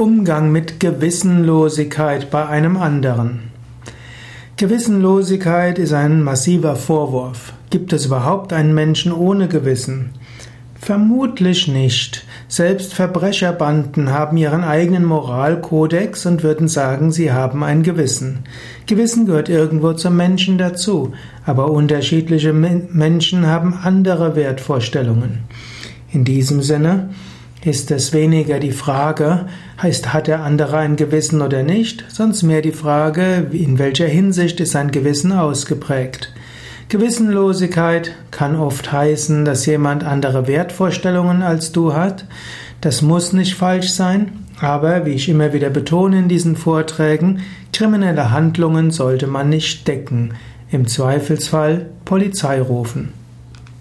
Umgang mit Gewissenlosigkeit bei einem anderen. Gewissenlosigkeit ist ein massiver Vorwurf. Gibt es überhaupt einen Menschen ohne Gewissen? Vermutlich nicht. Selbst Verbrecherbanden haben ihren eigenen Moralkodex und würden sagen, sie haben ein Gewissen. Gewissen gehört irgendwo zum Menschen dazu, aber unterschiedliche Menschen haben andere Wertvorstellungen. In diesem Sinne ist es weniger die Frage, heißt, hat der andere ein Gewissen oder nicht, sonst mehr die Frage, in welcher Hinsicht ist sein Gewissen ausgeprägt. Gewissenlosigkeit kann oft heißen, dass jemand andere Wertvorstellungen als du hat. Das muss nicht falsch sein, aber wie ich immer wieder betone in diesen Vorträgen, kriminelle Handlungen sollte man nicht decken. Im Zweifelsfall Polizei rufen.